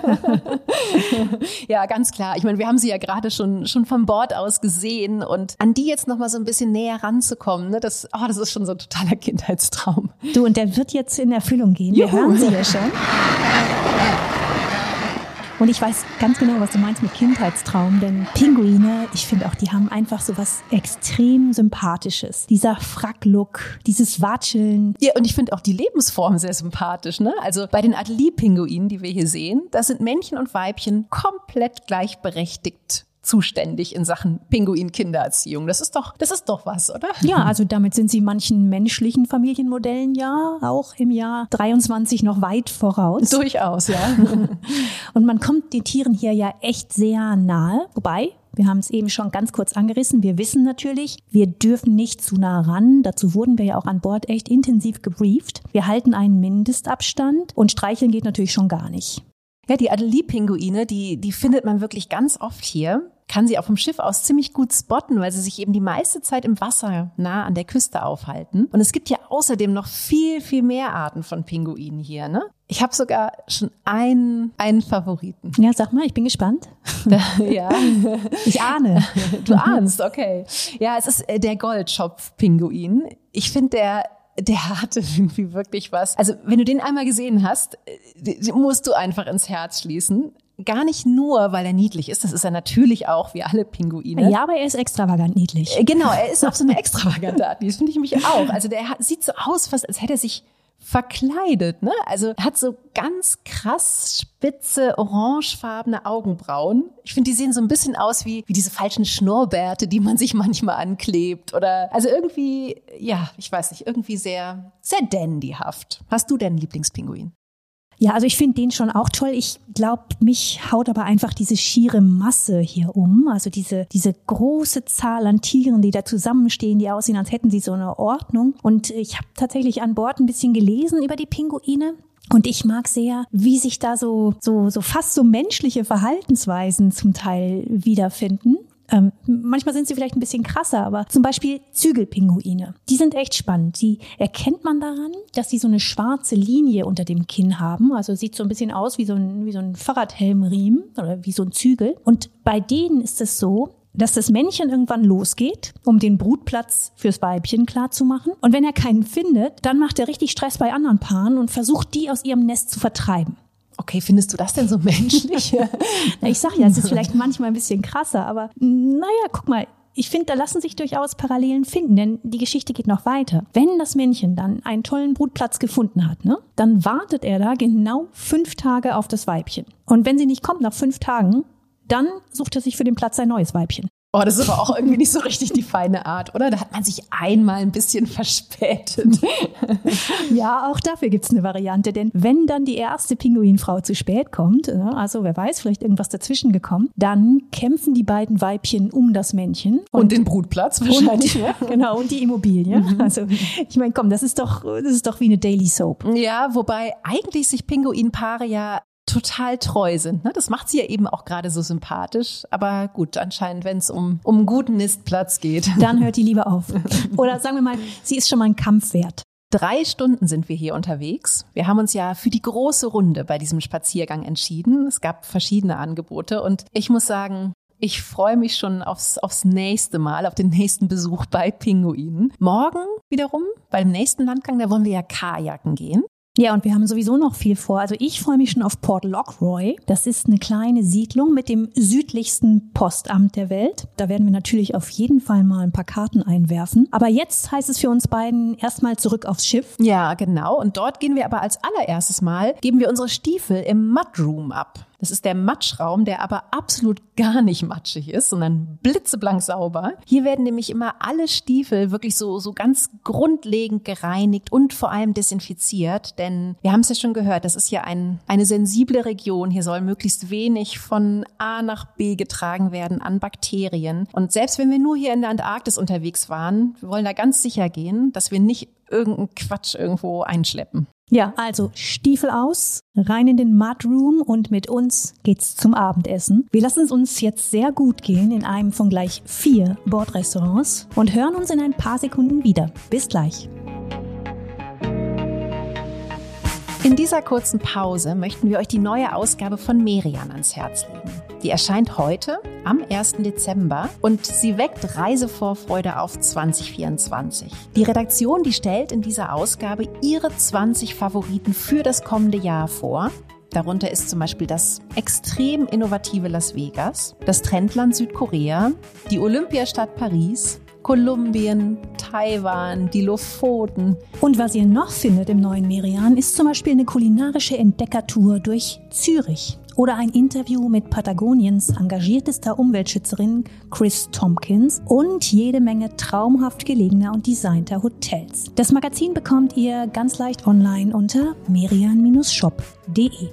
ja, ganz klar. Ich meine, wir haben sie ja gerade schon, schon vom Bord aus gesehen und an die jetzt noch mal so ein bisschen näher ranzukommen, ne, das, oh, das ist schon so ein totaler Kindheitstraum. Du, und der wird jetzt in Erfüllung gehen. Wir Juhu. hören sie ja schon. Und ich weiß ganz genau, was du meinst mit Kindheitstraum, denn Pinguine, ich finde auch, die haben einfach so was extrem Sympathisches. Dieser Fracklook, dieses Watscheln. Ja, und ich finde auch die Lebensform sehr sympathisch, ne? Also bei den Adelie-Pinguinen, die wir hier sehen, da sind Männchen und Weibchen komplett gleichberechtigt zuständig in Sachen Pinguin-Kindererziehung. Das ist doch, das ist doch was, oder? Ja, also damit sind sie manchen menschlichen Familienmodellen ja auch im Jahr 23 noch weit voraus. Durchaus, ja. Und man kommt den Tieren hier ja echt sehr nahe. Wobei, Wir haben es eben schon ganz kurz angerissen. Wir wissen natürlich, wir dürfen nicht zu nah ran. Dazu wurden wir ja auch an Bord echt intensiv gebrieft. Wir halten einen Mindestabstand und streicheln geht natürlich schon gar nicht. Ja, die Adelie-Pinguine, die, die findet man wirklich ganz oft hier. Kann sie auch vom Schiff aus ziemlich gut spotten, weil sie sich eben die meiste Zeit im Wasser nah an der Küste aufhalten. Und es gibt ja außerdem noch viel, viel mehr Arten von Pinguinen hier, ne? Ich habe sogar schon einen, einen Favoriten. Ja, sag mal, ich bin gespannt. ja. Ich ahne. Du ahnst, okay. Ja, es ist äh, der Goldschopf-Pinguin. Ich finde, der der hatte irgendwie wirklich was. Also wenn du den einmal gesehen hast, äh, musst du einfach ins Herz schließen. Gar nicht nur, weil er niedlich ist, das ist er natürlich auch, wie alle Pinguine. Ja, aber er ist extravagant niedlich. Äh, genau, er ist auch so eine extravagante Art. Das finde ich mich auch. Also der sieht so aus, fast als hätte er sich verkleidet, ne? Also hat so ganz krass spitze, orangefarbene Augenbrauen. Ich finde, die sehen so ein bisschen aus wie, wie diese falschen Schnurrbärte, die man sich manchmal anklebt. Oder also irgendwie, ja, ich weiß nicht, irgendwie sehr, sehr dandyhaft. Hast du denn Lieblingspinguin? Ja, also ich finde den schon auch toll. Ich glaube, mich haut aber einfach diese schiere Masse hier um. Also diese, diese große Zahl an Tieren, die da zusammenstehen, die aussehen, als hätten sie so eine Ordnung. Und ich habe tatsächlich an Bord ein bisschen gelesen über die Pinguine. Und ich mag sehr, wie sich da so, so, so fast so menschliche Verhaltensweisen zum Teil wiederfinden. Ähm, manchmal sind sie vielleicht ein bisschen krasser, aber zum Beispiel Zügelpinguine. Die sind echt spannend. Die erkennt man daran, dass sie so eine schwarze Linie unter dem Kinn haben. Also sieht so ein bisschen aus wie so ein, wie so ein Fahrradhelmriemen oder wie so ein Zügel. Und bei denen ist es so, dass das Männchen irgendwann losgeht, um den Brutplatz fürs Weibchen klarzumachen. Und wenn er keinen findet, dann macht er richtig Stress bei anderen Paaren und versucht, die aus ihrem Nest zu vertreiben. Okay, findest du das denn so menschlich? Na, ich sag ja, es ist vielleicht manchmal ein bisschen krasser, aber naja, guck mal, ich finde, da lassen sich durchaus Parallelen finden, denn die Geschichte geht noch weiter. Wenn das Männchen dann einen tollen Brutplatz gefunden hat, ne, dann wartet er da genau fünf Tage auf das Weibchen. Und wenn sie nicht kommt nach fünf Tagen, dann sucht er sich für den Platz ein neues Weibchen. Oh, das ist aber auch irgendwie nicht so richtig die feine Art, oder? Da hat man sich einmal ein bisschen verspätet. ja, auch dafür gibt's eine Variante, denn wenn dann die erste Pinguinfrau zu spät kommt, ne, also wer weiß, vielleicht irgendwas dazwischen gekommen, dann kämpfen die beiden Weibchen um das Männchen. Und, und den Brutplatz wahrscheinlich. Und, ja. Genau, und die Immobilie. Mhm. Also ich meine, komm, das ist doch, das ist doch wie eine Daily Soap. Ja, wobei eigentlich sich Pinguinpaare ja total treu sind. Ne? Das macht sie ja eben auch gerade so sympathisch. Aber gut, anscheinend, wenn es um, um guten Nistplatz geht. Dann hört die Liebe auf. Oder sagen wir mal, sie ist schon mal ein Kampf wert. Drei Stunden sind wir hier unterwegs. Wir haben uns ja für die große Runde bei diesem Spaziergang entschieden. Es gab verschiedene Angebote und ich muss sagen, ich freue mich schon aufs, aufs nächste Mal, auf den nächsten Besuch bei Pinguinen. Morgen wiederum, beim nächsten Landgang, da wollen wir ja Kajaken gehen. Ja, und wir haben sowieso noch viel vor. Also ich freue mich schon auf Port Lockroy. Das ist eine kleine Siedlung mit dem südlichsten Postamt der Welt. Da werden wir natürlich auf jeden Fall mal ein paar Karten einwerfen. Aber jetzt heißt es für uns beiden erstmal zurück aufs Schiff. Ja, genau. Und dort gehen wir aber als allererstes Mal, geben wir unsere Stiefel im Mudroom ab. Das ist der Matschraum, der aber absolut gar nicht matschig ist, sondern blitzeblank sauber. Hier werden nämlich immer alle Stiefel wirklich so, so ganz grundlegend gereinigt und vor allem desinfiziert. Denn wir haben es ja schon gehört, das ist ja ein, eine sensible Region. Hier soll möglichst wenig von A nach B getragen werden an Bakterien. Und selbst wenn wir nur hier in der Antarktis unterwegs waren, wir wollen da ganz sicher gehen, dass wir nicht irgendeinen Quatsch irgendwo einschleppen. Ja, also Stiefel aus, rein in den Mudroom und mit uns geht's zum Abendessen. Wir lassen es uns jetzt sehr gut gehen in einem von gleich vier Bordrestaurants und hören uns in ein paar Sekunden wieder. Bis gleich. In dieser kurzen Pause möchten wir euch die neue Ausgabe von Merian ans Herz legen. Die erscheint heute am 1. Dezember und sie weckt Reisevorfreude auf 2024. Die Redaktion, die stellt in dieser Ausgabe ihre 20 Favoriten für das kommende Jahr vor. Darunter ist zum Beispiel das extrem innovative Las Vegas, das Trendland Südkorea, die Olympiastadt Paris, Kolumbien, Taiwan, die Lofoten. Und was ihr noch findet im neuen Merian, ist zum Beispiel eine kulinarische Entdeckertour durch Zürich oder ein Interview mit Patagoniens engagiertester Umweltschützerin Chris Tompkins und jede Menge traumhaft gelegener und designter Hotels. Das Magazin bekommt ihr ganz leicht online unter merian-shop.de.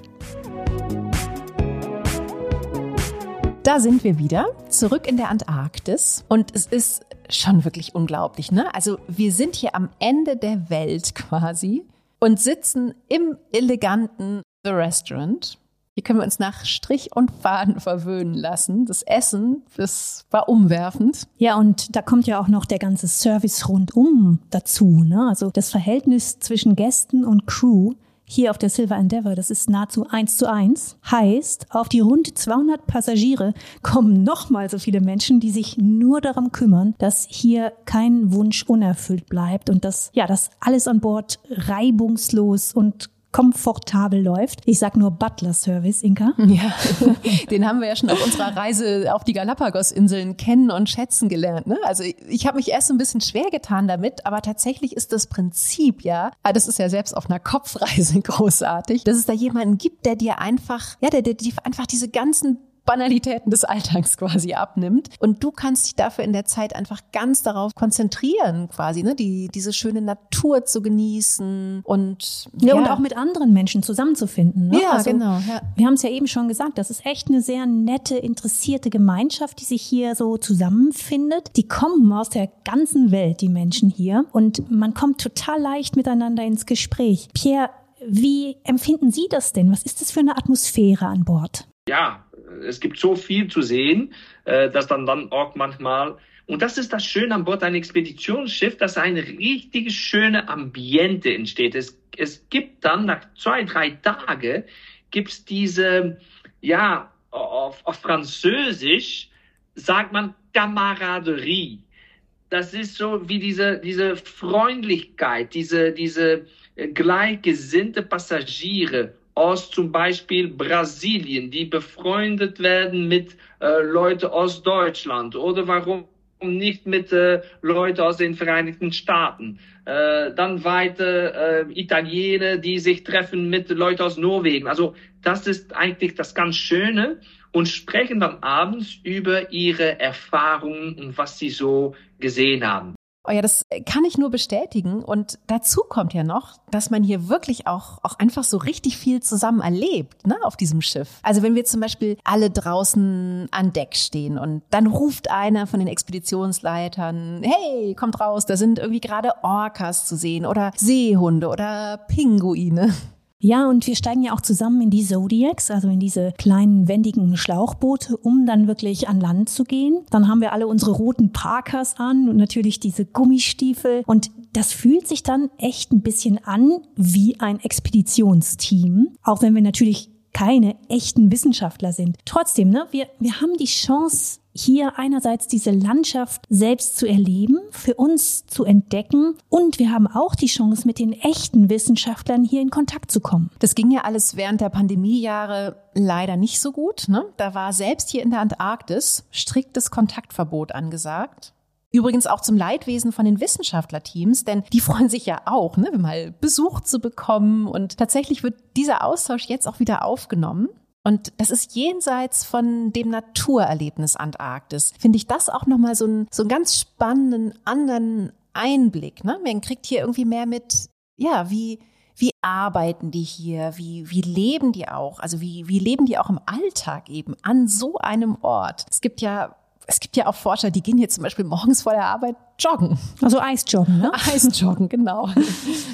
Da sind wir wieder, zurück in der Antarktis. Und es ist schon wirklich unglaublich, ne? Also wir sind hier am Ende der Welt quasi und sitzen im eleganten The Restaurant. Hier können wir uns nach Strich und Faden verwöhnen lassen. Das Essen, das war umwerfend. Ja, und da kommt ja auch noch der ganze Service rundum dazu. Ne? Also das Verhältnis zwischen Gästen und Crew hier auf der Silver Endeavour, das ist nahezu eins zu eins, heißt, auf die rund 200 Passagiere kommen nochmal so viele Menschen, die sich nur darum kümmern, dass hier kein Wunsch unerfüllt bleibt und dass, ja, dass alles an Bord reibungslos und komfortabel läuft. Ich sag nur Butler Service, Inka. Ja, den haben wir ja schon auf unserer Reise auf die Galapagos-Inseln kennen und schätzen gelernt. Ne? Also ich, ich habe mich erst ein bisschen schwer getan damit, aber tatsächlich ist das Prinzip ja, ah, das ist ja selbst auf einer Kopfreise großartig, dass es da jemanden gibt, der dir einfach, ja, der, der dir einfach diese ganzen Banalitäten des Alltags quasi abnimmt. Und du kannst dich dafür in der Zeit einfach ganz darauf konzentrieren, quasi, ne, die, diese schöne Natur zu genießen und ja, ja. und auch mit anderen Menschen zusammenzufinden. Ne? Ja, also, genau. Ja. Wir haben es ja eben schon gesagt, das ist echt eine sehr nette, interessierte Gemeinschaft, die sich hier so zusammenfindet. Die kommen aus der ganzen Welt, die Menschen hier, und man kommt total leicht miteinander ins Gespräch. Pierre, wie empfinden Sie das denn? Was ist das für eine Atmosphäre an Bord? Ja, es gibt so viel zu sehen, äh, dass dann dann auch manchmal und das ist das Schöne an Bord ein Expeditionsschiff, dass eine richtig schöne Ambiente entsteht. Es, es gibt dann nach zwei, drei Tagen gibt's diese, ja, auf, auf Französisch sagt man Camaraderie. Das ist so wie diese, diese Freundlichkeit, diese, diese gleichgesinnte Passagiere aus zum Beispiel Brasilien, die befreundet werden mit äh, Leuten aus Deutschland oder warum nicht mit äh, Leuten aus den Vereinigten Staaten. Äh, dann weiter äh, Italiener, die sich treffen mit Leuten aus Norwegen. Also das ist eigentlich das ganz Schöne und sprechen dann abends über ihre Erfahrungen und was sie so gesehen haben. Oh ja, das kann ich nur bestätigen. Und dazu kommt ja noch, dass man hier wirklich auch, auch einfach so richtig viel zusammen erlebt, ne, auf diesem Schiff. Also wenn wir zum Beispiel alle draußen an Deck stehen und dann ruft einer von den Expeditionsleitern, hey, kommt raus, da sind irgendwie gerade Orcas zu sehen oder Seehunde oder Pinguine. Ja, und wir steigen ja auch zusammen in die Zodiacs, also in diese kleinen wendigen Schlauchboote, um dann wirklich an Land zu gehen. Dann haben wir alle unsere roten Parkers an und natürlich diese Gummistiefel. Und das fühlt sich dann echt ein bisschen an wie ein Expeditionsteam. Auch wenn wir natürlich keine echten Wissenschaftler sind. Trotzdem, ne, wir, wir haben die Chance, hier einerseits diese Landschaft selbst zu erleben, für uns zu entdecken und wir haben auch die Chance, mit den echten Wissenschaftlern hier in Kontakt zu kommen. Das ging ja alles während der Pandemiejahre leider nicht so gut. Ne? Da war selbst hier in der Antarktis striktes Kontaktverbot angesagt. Übrigens auch zum Leidwesen von den Wissenschaftlerteams, denn die freuen sich ja auch, ne, mal Besuch zu bekommen. Und tatsächlich wird dieser Austausch jetzt auch wieder aufgenommen. Und das ist jenseits von dem Naturerlebnis Antarktis. Finde ich das auch nochmal so, ein, so einen ganz spannenden anderen Einblick. Ne? Man kriegt hier irgendwie mehr mit, ja, wie, wie arbeiten die hier? Wie, wie leben die auch? Also wie, wie leben die auch im Alltag eben an so einem Ort? Es gibt ja es gibt ja auch Forscher, die gehen hier zum Beispiel morgens vor der Arbeit joggen. Also Eisjoggen, ne? Eisjoggen, genau.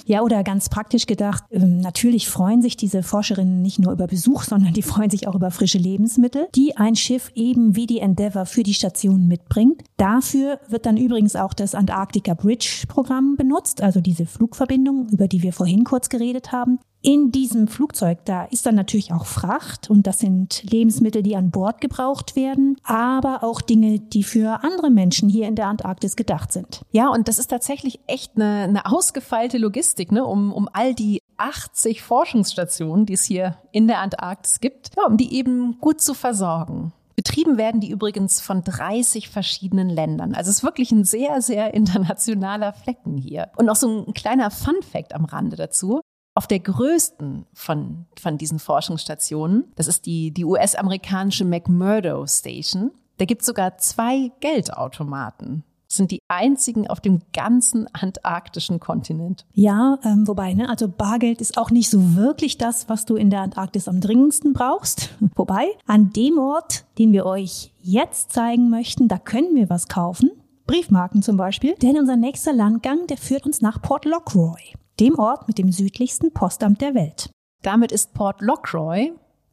Ja, oder ganz praktisch gedacht, ähm, natürlich freuen sich diese Forscherinnen nicht nur über Besuch, sondern die freuen sich auch über frische Lebensmittel, die ein Schiff eben wie die Endeavour für die Station mitbringt. Dafür wird dann übrigens auch das Antarctica Bridge Programm benutzt, also diese Flugverbindung, über die wir vorhin kurz geredet haben. In diesem Flugzeug, da ist dann natürlich auch Fracht und das sind Lebensmittel, die an Bord gebraucht werden, aber auch Dinge, die für andere Menschen hier in der Antarktis gedacht sind. Ja, und das ist tatsächlich echt eine, eine ausgefeilte Logistik, ne, um, um all die 80 Forschungsstationen, die es hier in der Antarktis gibt, ja, um die eben gut zu versorgen. Betrieben werden die übrigens von 30 verschiedenen Ländern. Also es ist wirklich ein sehr, sehr internationaler Flecken hier. Und noch so ein kleiner Fun Fact am Rande dazu. Auf der größten von, von diesen Forschungsstationen, das ist die, die US-amerikanische McMurdo Station, da gibt es sogar zwei Geldautomaten. sind die einzigen auf dem ganzen antarktischen Kontinent. Ja, ähm, wobei, ne, also Bargeld ist auch nicht so wirklich das, was du in der Antarktis am dringendsten brauchst. wobei, an dem Ort, den wir euch jetzt zeigen möchten, da können wir was kaufen. Briefmarken zum Beispiel. Denn unser nächster Landgang, der führt uns nach Port Lockroy, dem Ort mit dem südlichsten Postamt der Welt. Damit ist Port Lockroy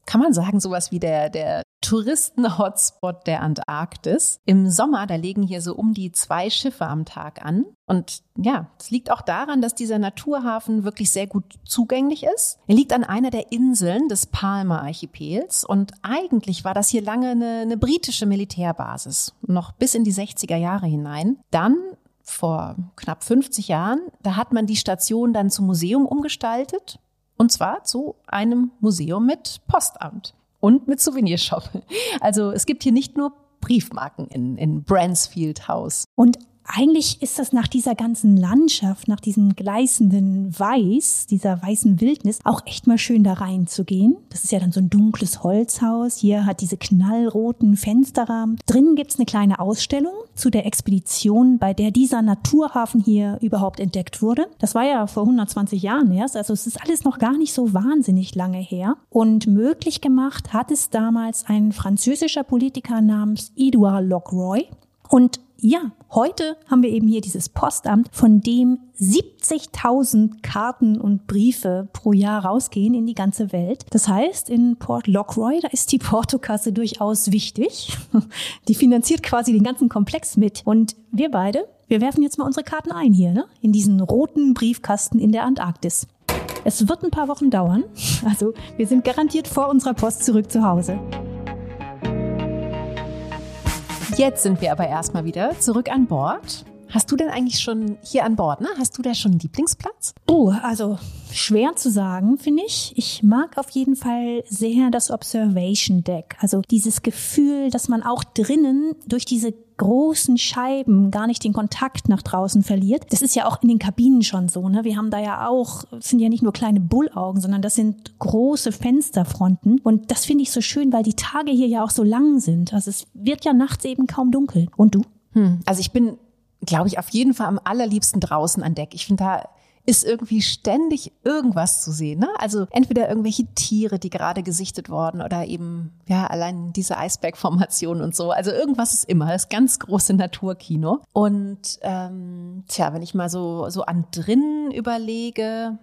kann man sagen, sowas wie der, der Touristen-Hotspot der Antarktis. Im Sommer, da legen hier so um die zwei Schiffe am Tag an. Und ja, es liegt auch daran, dass dieser Naturhafen wirklich sehr gut zugänglich ist. Er liegt an einer der Inseln des Palma-Archipels und eigentlich war das hier lange eine, eine britische Militärbasis, noch bis in die 60er Jahre hinein. Dann vor knapp 50 Jahren, da hat man die Station dann zum Museum umgestaltet und zwar zu einem Museum mit Postamt und mit Souvenirshop. Also es gibt hier nicht nur Briefmarken in, in Bransfield House. Und eigentlich ist das nach dieser ganzen Landschaft, nach diesem gleißenden Weiß, dieser weißen Wildnis, auch echt mal schön da reinzugehen. Das ist ja dann so ein dunkles Holzhaus. Hier hat diese knallroten Fensterrahmen. Drinnen gibt's eine kleine Ausstellung zu der Expedition, bei der dieser Naturhafen hier überhaupt entdeckt wurde. Das war ja vor 120 Jahren erst. Also es ist alles noch gar nicht so wahnsinnig lange her. Und möglich gemacht hat es damals ein französischer Politiker namens Edouard Lockroy. Und ja, heute haben wir eben hier dieses Postamt, von dem 70.000 Karten und Briefe pro Jahr rausgehen in die ganze Welt. Das heißt, in Port Lockroy, da ist die Portokasse durchaus wichtig. Die finanziert quasi den ganzen Komplex mit. Und wir beide, wir werfen jetzt mal unsere Karten ein hier, ne? In diesen roten Briefkasten in der Antarktis. Es wird ein paar Wochen dauern. Also, wir sind garantiert vor unserer Post zurück zu Hause. Jetzt sind wir aber erstmal wieder zurück an Bord. Hast du denn eigentlich schon hier an Bord, ne? Hast du da schon einen Lieblingsplatz? Oh, also schwer zu sagen, finde ich. Ich mag auf jeden Fall sehr das Observation Deck. Also dieses Gefühl, dass man auch drinnen durch diese großen Scheiben gar nicht den Kontakt nach draußen verliert. Das ist ja auch in den Kabinen schon so. Ne? Wir haben da ja auch, sind ja nicht nur kleine Bullaugen, sondern das sind große Fensterfronten. Und das finde ich so schön, weil die Tage hier ja auch so lang sind. Also es wird ja nachts eben kaum dunkel. Und du? Hm, also ich bin, glaube ich, auf jeden Fall am allerliebsten draußen an Deck. Ich finde da ist irgendwie ständig irgendwas zu sehen. Ne? Also entweder irgendwelche Tiere, die gerade gesichtet wurden oder eben, ja, allein diese Eisbergformation und so. Also irgendwas ist immer, das ganz große Naturkino. Und ähm, tja, wenn ich mal so, so an drinnen überlege,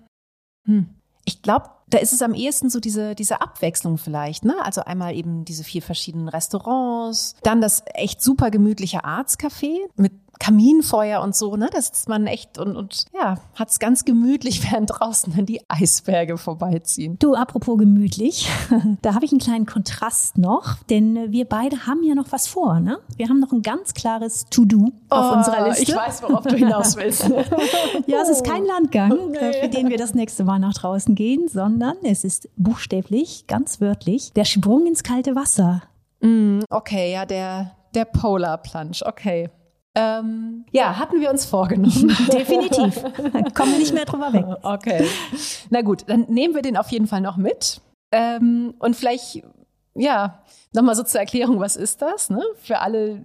hm, ich glaube, da ist es am ehesten so diese, diese Abwechslung vielleicht, ne? Also einmal eben diese vier verschiedenen Restaurants, dann das echt super gemütliche Arztcafé mit Kaminfeuer und so, ne? Da sitzt man echt und, und ja, hat's ganz gemütlich, während draußen dann die Eisberge vorbeiziehen. Du, apropos gemütlich, da habe ich einen kleinen Kontrast noch, denn wir beide haben ja noch was vor, ne? Wir haben noch ein ganz klares To-Do auf oh, unserer Liste. Ich weiß, worauf du hinaus willst. ja, es ist kein Landgang, oh, nee. für den wir das nächste Mal nach draußen gehen, sondern es ist buchstäblich, ganz wörtlich, der Sprung ins kalte Wasser. Mm, okay, ja, der, der Polar Plunge, okay. Ähm, ja, hatten wir uns vorgenommen. Definitiv. Kommen wir nicht mehr drüber weg. Okay. Na gut, dann nehmen wir den auf jeden Fall noch mit. Ähm, und vielleicht, ja, nochmal so zur Erklärung, was ist das? Ne? Für alle,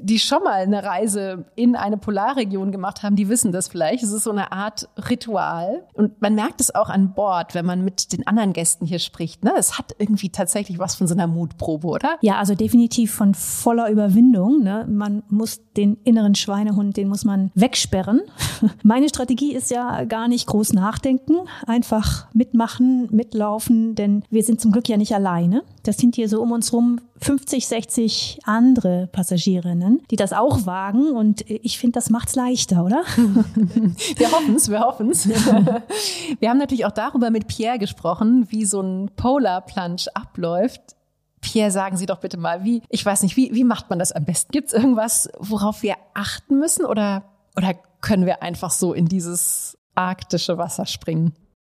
die schon mal eine Reise in eine Polarregion gemacht haben, die wissen das vielleicht. Es ist so eine Art Ritual. Und man merkt es auch an Bord, wenn man mit den anderen Gästen hier spricht. Ne? Es hat irgendwie tatsächlich was von so einer Mutprobe, oder? Ja, also definitiv von voller Überwindung. Ne? Man muss den inneren Schweinehund, den muss man wegsperren. Meine Strategie ist ja gar nicht groß nachdenken, einfach mitmachen, mitlaufen, denn wir sind zum Glück ja nicht alleine. Das sind hier so um uns rum 50, 60 andere Passagierinnen, die das auch wagen. Und ich finde, das macht's leichter, oder? wir hoffen's, wir hoffen's. wir haben natürlich auch darüber mit Pierre gesprochen, wie so ein Polar Plunge abläuft. Pierre, sagen Sie doch bitte mal, wie, ich weiß nicht, wie, wie macht man das am besten? Gibt's irgendwas, worauf wir achten müssen oder, oder können wir einfach so in dieses arktische Wasser springen?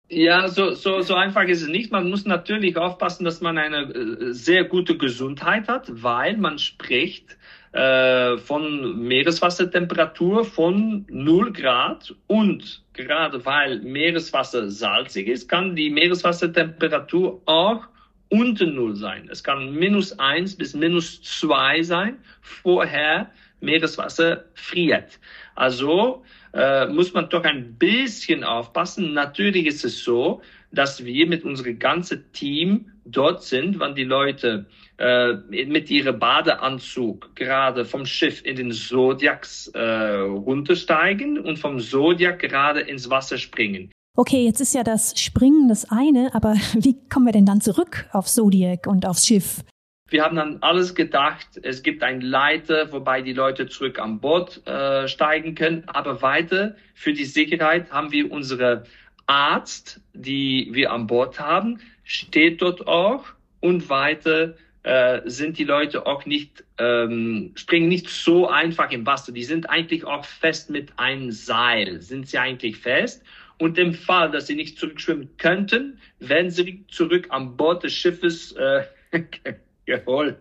Ja, so, so, so einfach ist es nicht. Man muss natürlich aufpassen, dass man eine äh, sehr gute Gesundheit hat, weil man spricht äh, von Meereswassertemperatur von 0 Grad und gerade weil Meereswasser salzig ist, kann die Meereswassertemperatur auch unter Null sein. Es kann minus eins bis minus zwei sein. Vorher Meereswasser friert. Also äh, muss man doch ein bisschen aufpassen. Natürlich ist es so, dass wir mit unserem ganzen Team dort sind, wann die Leute äh, mit ihrem Badeanzug gerade vom Schiff in den Zodiacs äh, runtersteigen und vom Zodiac gerade ins Wasser springen. Okay, jetzt ist ja das Springen das eine, aber wie kommen wir denn dann zurück auf Zodiac und aufs Schiff? Wir haben dann alles gedacht, es gibt ein Leiter, wobei die Leute zurück an Bord äh, steigen können. Aber weiter für die Sicherheit haben wir unsere Arzt, die wir an Bord haben, steht dort auch und weiter äh, sind die Leute auch nicht, ähm, springen nicht so einfach im Wasser. Die sind eigentlich auch fest mit einem Seil, sind sie eigentlich fest. Und im Fall, dass sie nicht zurückschwimmen könnten, werden sie zurück an Bord des Schiffes äh, geholt.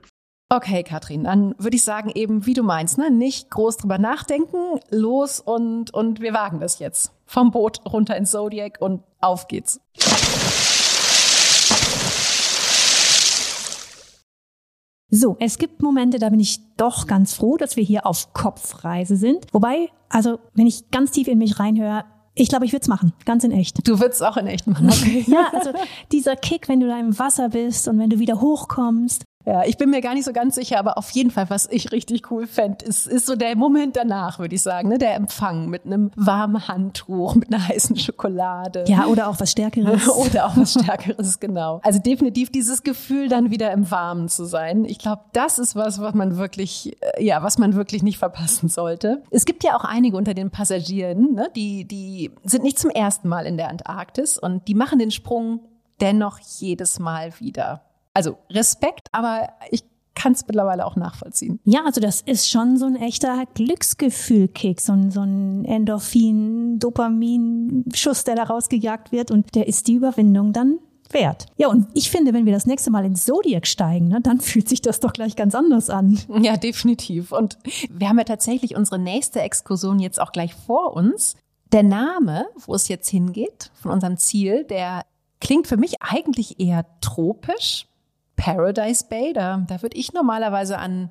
Okay, Katrin, dann würde ich sagen, eben wie du meinst, ne? nicht groß drüber nachdenken, los und, und wir wagen das jetzt. Vom Boot runter ins Zodiac und auf geht's. So, es gibt Momente, da bin ich doch ganz froh, dass wir hier auf Kopfreise sind. Wobei, also wenn ich ganz tief in mich reinhöre, ich glaube, ich würde es machen, ganz in echt. Du würdest auch in echt machen, okay. ja, also dieser Kick, wenn du da im Wasser bist und wenn du wieder hochkommst ja, ich bin mir gar nicht so ganz sicher, aber auf jeden Fall, was ich richtig cool fände, ist, ist so der Moment danach, würde ich sagen, ne? der Empfang mit einem warmen Handtuch, mit einer heißen Schokolade. Ja, oder auch was Stärkeres. oder auch was Stärkeres, genau. Also definitiv dieses Gefühl, dann wieder im Warmen zu sein. Ich glaube, das ist was, was man wirklich, äh, ja, was man wirklich nicht verpassen sollte. Es gibt ja auch einige unter den Passagieren, ne? die, die sind nicht zum ersten Mal in der Antarktis und die machen den Sprung dennoch jedes Mal wieder. Also Respekt, aber ich kann es mittlerweile auch nachvollziehen. Ja, also das ist schon so ein echter Glücksgefühl-Kick, so ein, so ein Endorphin, Dopamin-Schuss, der da rausgejagt wird und der ist die Überwindung dann wert. Ja, und ich finde, wenn wir das nächste Mal ins Zodiac steigen, ne, dann fühlt sich das doch gleich ganz anders an. Ja, definitiv. Und wir haben ja tatsächlich unsere nächste Exkursion jetzt auch gleich vor uns. Der Name, wo es jetzt hingeht, von unserem Ziel, der klingt für mich eigentlich eher tropisch. Paradise Bay, da, da würde ich normalerweise an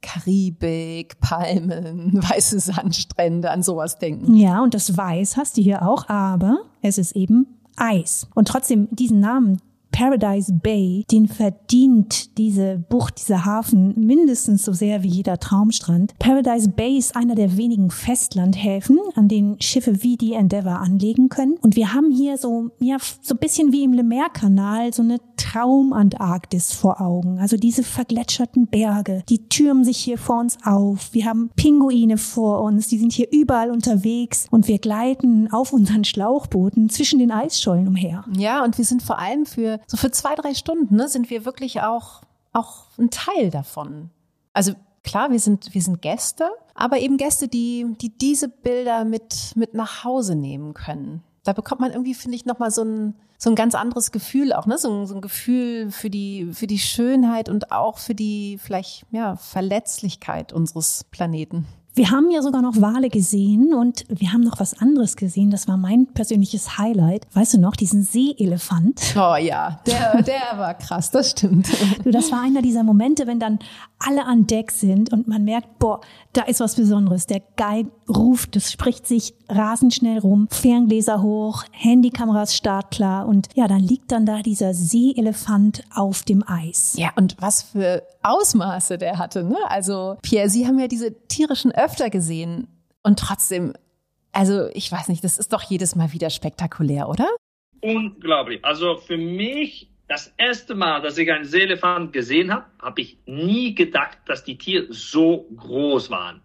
Karibik, Palmen, weiße Sandstrände, an sowas denken. Ja, und das Weiß hast du hier auch, aber es ist eben Eis. Und trotzdem, diesen Namen, Paradise Bay, den verdient diese Bucht, dieser Hafen mindestens so sehr wie jeder Traumstrand. Paradise Bay ist einer der wenigen Festlandhäfen, an denen Schiffe wie die Endeavour anlegen können. Und wir haben hier so, ja, so ein bisschen wie im Le Maire-Kanal so eine Traumantarktis vor Augen. Also diese vergletscherten Berge, die türmen sich hier vor uns auf. Wir haben Pinguine vor uns, die sind hier überall unterwegs und wir gleiten auf unseren Schlauchbooten zwischen den Eisschollen umher. Ja, und wir sind vor allem für so für zwei, drei Stunden ne, sind wir wirklich auch, auch ein Teil davon. Also klar, wir sind, wir sind Gäste, aber eben Gäste, die, die diese Bilder mit, mit nach Hause nehmen können. Da bekommt man irgendwie, finde ich, nochmal so ein, so ein ganz anderes Gefühl auch, ne? So ein, so ein Gefühl für die, für die Schönheit und auch für die vielleicht, ja, Verletzlichkeit unseres Planeten. Wir haben ja sogar noch Wale gesehen und wir haben noch was anderes gesehen. Das war mein persönliches Highlight. Weißt du noch, diesen Seeelefant? Oh ja, der, der war krass, das stimmt. Du, das war einer dieser Momente, wenn dann alle an Deck sind und man merkt, boah, da ist was Besonderes. Der Guide ruft, das spricht sich rasend schnell rum, Ferngläser hoch, Handykameras startklar und ja, dann liegt dann da dieser Seeelefant auf dem Eis. Ja, und was für Ausmaße der hatte, ne? Also, Pierre, Sie haben ja diese tierischen öfter gesehen und trotzdem, also, ich weiß nicht, das ist doch jedes Mal wieder spektakulär, oder? Unglaublich. Also, für mich das erste Mal, dass ich einen Seelefant gesehen habe, habe ich nie gedacht, dass die Tiere so groß waren.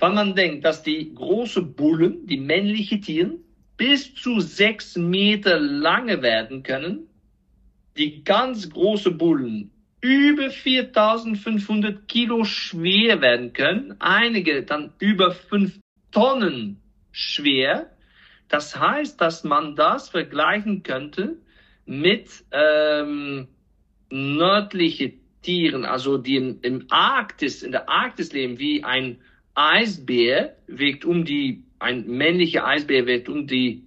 Wenn man denkt, dass die großen Bullen, die männlichen Tiere, bis zu sechs Meter lange werden können, die ganz großen Bullen über 4500 Kilo schwer werden können, einige dann über fünf Tonnen schwer. Das heißt, dass man das vergleichen könnte mit ähm, nördliche Tieren, also die im, im Arktis, in der Arktis leben, wie ein Eisbär, wiegt um die, ein männlicher Eisbär wiegt um die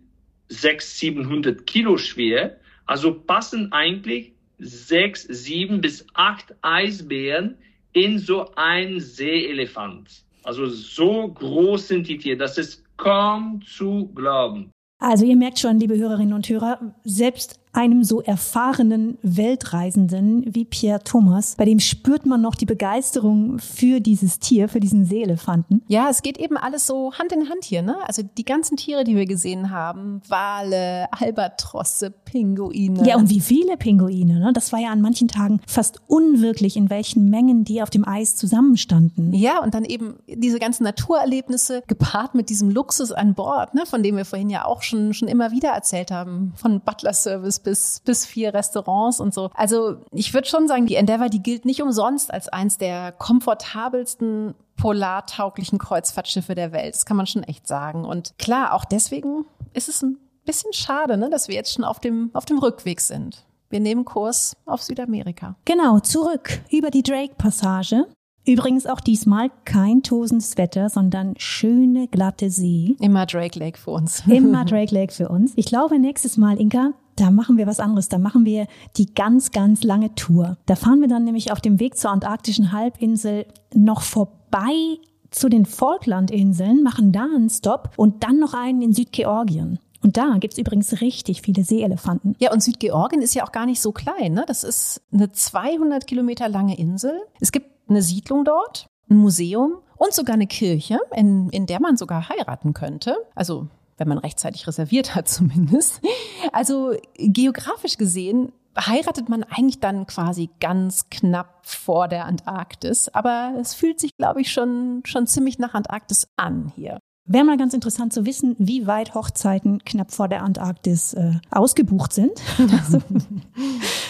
600, 700 Kilo schwer. Also passen eigentlich sechs, sieben bis acht Eisbären in so ein Seeelefant. Also so groß sind die Tiere, das ist kaum zu glauben. Also ihr merkt schon, liebe Hörerinnen und Hörer, selbst einem so erfahrenen Weltreisenden wie Pierre Thomas, bei dem spürt man noch die Begeisterung für dieses Tier, für diesen Seeelefanten. Ja, es geht eben alles so Hand in Hand hier, ne? Also die ganzen Tiere, die wir gesehen haben, Wale, Albatrosse, Pinguine. Ja, und wie viele Pinguine, ne? Das war ja an manchen Tagen fast unwirklich, in welchen Mengen die auf dem Eis zusammenstanden. Ja, und dann eben diese ganzen Naturerlebnisse gepaart mit diesem Luxus an Bord, ne? Von dem wir vorhin ja auch schon, schon immer wieder erzählt haben, von Butler Service bis, bis vier Restaurants und so. Also ich würde schon sagen, die Endeavour, die gilt nicht umsonst als eins der komfortabelsten polartauglichen Kreuzfahrtschiffe der Welt. Das kann man schon echt sagen. Und klar, auch deswegen ist es ein bisschen schade, ne, dass wir jetzt schon auf dem, auf dem Rückweg sind. Wir nehmen Kurs auf Südamerika. Genau, zurück über die Drake-Passage. Übrigens auch diesmal kein tosendes Wetter, sondern schöne, glatte See. Immer Drake Lake für uns. Immer Drake Lake für uns. Ich glaube, nächstes Mal, Inka, da machen wir was anderes. Da machen wir die ganz, ganz lange Tour. Da fahren wir dann nämlich auf dem Weg zur antarktischen Halbinsel noch vorbei zu den Falklandinseln, machen da einen Stopp und dann noch einen in Südgeorgien. Und da gibt's übrigens richtig viele Seeelefanten. Ja, und Südgeorgien ist ja auch gar nicht so klein. Ne? Das ist eine 200 Kilometer lange Insel. Es gibt eine Siedlung dort, ein Museum und sogar eine Kirche, in, in der man sogar heiraten könnte. Also wenn man rechtzeitig reserviert hat zumindest. Also geografisch gesehen heiratet man eigentlich dann quasi ganz knapp vor der Antarktis. Aber es fühlt sich, glaube ich, schon, schon ziemlich nach Antarktis an hier. Wäre mal ganz interessant zu wissen, wie weit Hochzeiten knapp vor der Antarktis äh, ausgebucht sind. Also,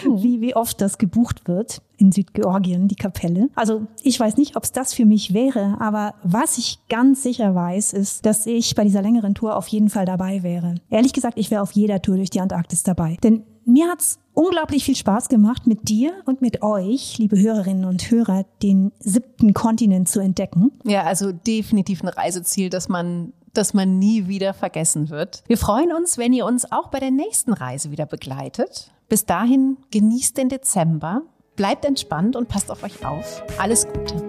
wie, wie oft das gebucht wird in Südgeorgien, die Kapelle. Also ich weiß nicht, ob es das für mich wäre, aber was ich ganz sicher weiß, ist, dass ich bei dieser längeren Tour auf jeden Fall dabei wäre. Ehrlich gesagt, ich wäre auf jeder Tour durch die Antarktis dabei. Denn mir hat's unglaublich viel Spaß gemacht, mit dir und mit euch, liebe Hörerinnen und Hörer, den siebten Kontinent zu entdecken. Ja, also definitiv ein Reiseziel, das man das man nie wieder vergessen wird. Wir freuen uns, wenn ihr uns auch bei der nächsten Reise wieder begleitet. Bis dahin genießt den Dezember, bleibt entspannt und passt auf euch auf. Alles Gute.